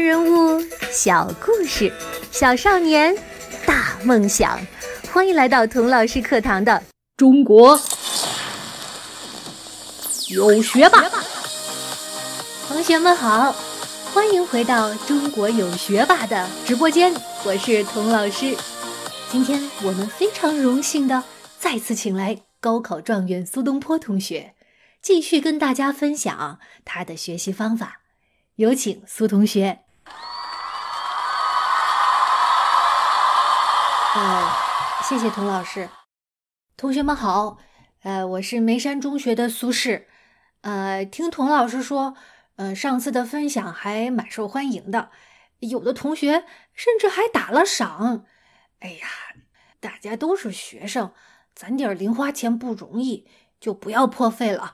人物小故事，小少年大梦想。欢迎来到童老师课堂的中国有学霸。同学们好，欢迎回到中国有学霸的直播间，我是童老师。今天我们非常荣幸的再次请来高考状元苏东坡同学，继续跟大家分享他的学习方法。有请苏同学。呃，谢谢童老师。同学们好，呃，我是眉山中学的苏轼。呃，听童老师说，呃，上次的分享还蛮受欢迎的，有的同学甚至还打了赏。哎呀，大家都是学生，攒点零花钱不容易，就不要破费了，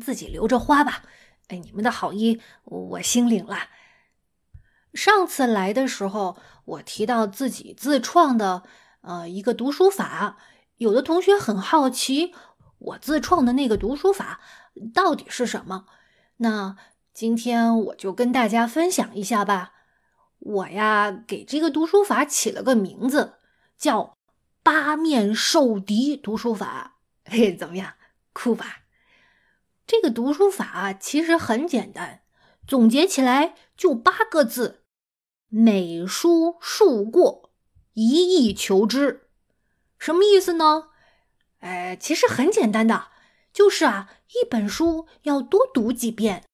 自己留着花吧。哎，你们的好意我心领了。上次来的时候，我提到自己自创的呃一个读书法，有的同学很好奇，我自创的那个读书法到底是什么？那今天我就跟大家分享一下吧。我呀，给这个读书法起了个名字，叫八面受敌读书法。嘿，怎么样，酷吧？这个读书法其实很简单，总结起来就八个字：每书数过，一意求之。什么意思呢？哎，其实很简单的，就是啊，一本书要多读几遍，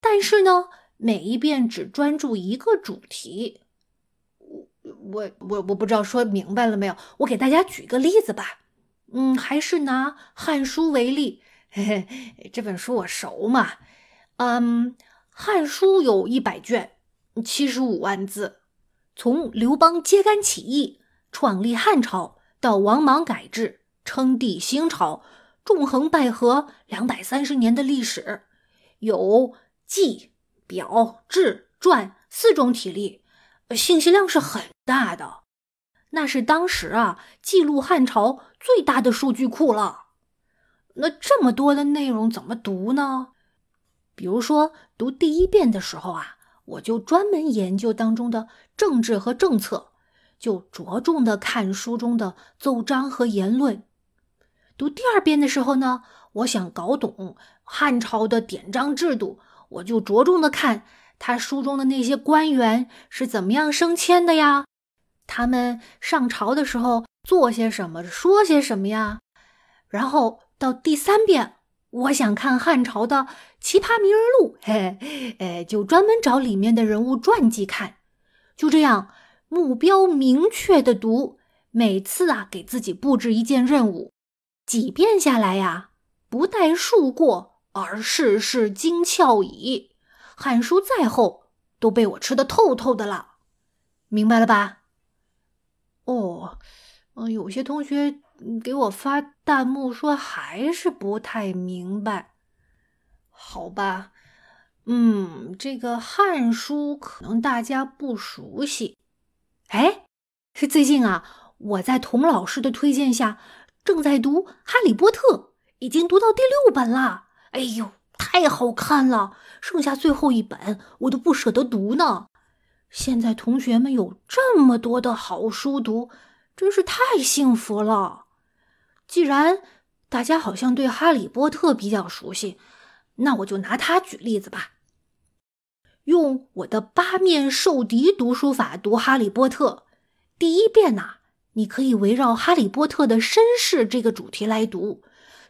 但是呢，每一遍只专注一个主题。我我我我不知道说明白了没有？我给大家举个例子吧。嗯，还是拿《汉书》为例。嘿嘿，这本书我熟嘛？嗯，《汉书》有一百卷，七十五万字，从刘邦揭竿起义、创立汉朝到王莽改制、称帝兴朝，纵横捭阖两百三十年的历史，有记、表、志、传四种体例，信息量是很大的，那是当时啊记录汉朝最大的数据库了。那这么多的内容怎么读呢？比如说读第一遍的时候啊，我就专门研究当中的政治和政策，就着重的看书中的奏章和言论。读第二遍的时候呢，我想搞懂汉朝的典章制度，我就着重的看他书中的那些官员是怎么样升迁的呀，他们上朝的时候做些什么，说些什么呀，然后。到第三遍，我想看汉朝的奇葩名人录，嘿，哎，就专门找里面的人物传记看。就这样，目标明确的读，每次啊，给自己布置一件任务，几遍下来呀，不待数过，而事事精窍矣。汉书再厚，都被我吃的透透的了，明白了吧？哦，嗯，有些同学。给我发弹幕说还是不太明白，好吧，嗯，这个《汉书》可能大家不熟悉。哎，最近啊，我在童老师的推荐下正在读《哈利波特》，已经读到第六本了。哎呦，太好看了！剩下最后一本我都不舍得读呢。现在同学们有这么多的好书读，真是太幸福了。既然大家好像对《哈利波特》比较熟悉，那我就拿它举例子吧。用我的八面受敌读书法读《哈利波特》，第一遍呢，你可以围绕哈利波特的身世这个主题来读，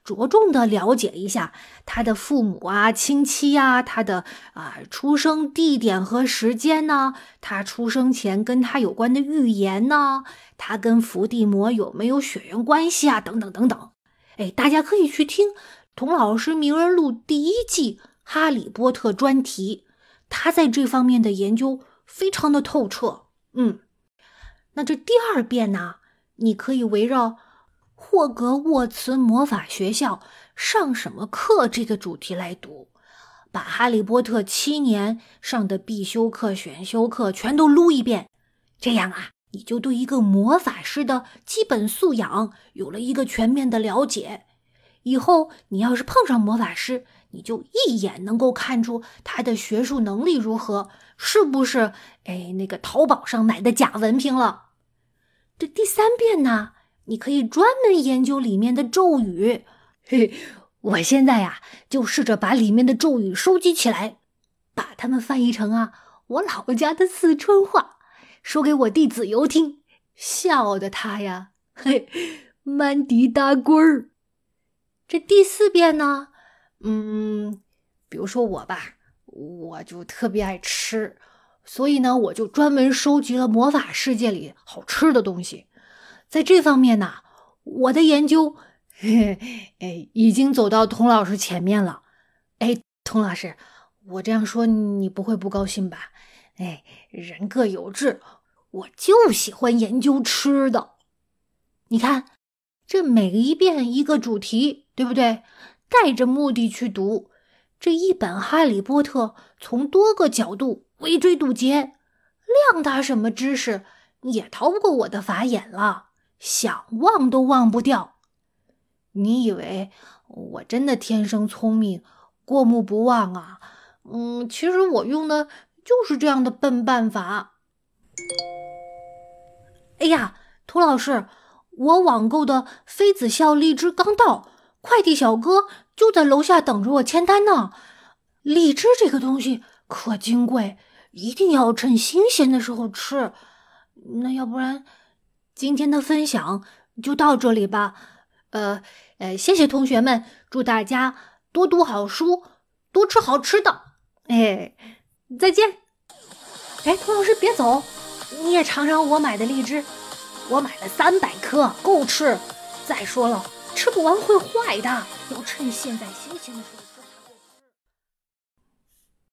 着重的了解一下他的父母啊、亲戚呀、他的啊出生地点和时间呢，他出生前跟他有关的预言呢。他跟伏地魔有没有血缘关系啊？等等等等，哎，大家可以去听童老师名人录第一季《哈利波特》专题，他在这方面的研究非常的透彻。嗯，那这第二遍呢，你可以围绕霍格沃茨魔法学校上什么课这个主题来读，把哈利波特七年上的必修课、选修课全都撸一遍，这样啊。你就对一个魔法师的基本素养有了一个全面的了解。以后你要是碰上魔法师，你就一眼能够看出他的学术能力如何，是不是？哎，那个淘宝上买的假文凭了。这第三遍呢，你可以专门研究里面的咒语。嘿，我现在呀，就试着把里面的咒语收集起来，把它们翻译成啊我老家的四川话，说给我弟子游听，笑的他呀，嘿，满地打滚儿。这第四遍呢，嗯，比如说我吧，我就特别爱吃，所以呢，我就专门收集了魔法世界里好吃的东西，在这方面呢，我的研究。嘿哎，已经走到童老师前面了。哎，童老师，我这样说你不会不高兴吧？哎，人各有志，我就喜欢研究吃的。你看，这每一遍一个主题，对不对？带着目的去读这一本《哈利波特》，从多个角度围追堵截，量大什么知识也逃不过我的法眼了，想忘都忘不掉。你以为我真的天生聪明、过目不忘啊？嗯，其实我用的就是这样的笨办法。哎呀，涂老师，我网购的妃子笑荔枝刚到，快递小哥就在楼下等着我签单呢。荔枝这个东西可金贵，一定要趁新鲜的时候吃。那要不然，今天的分享就到这里吧。呃。呃，谢谢同学们，祝大家多读好书，多吃好吃的。哎，再见。哎，童老师别走，你也尝尝我买的荔枝，我买了三百颗，够吃。再说了，吃不完会坏的，要趁现在新鲜的时候。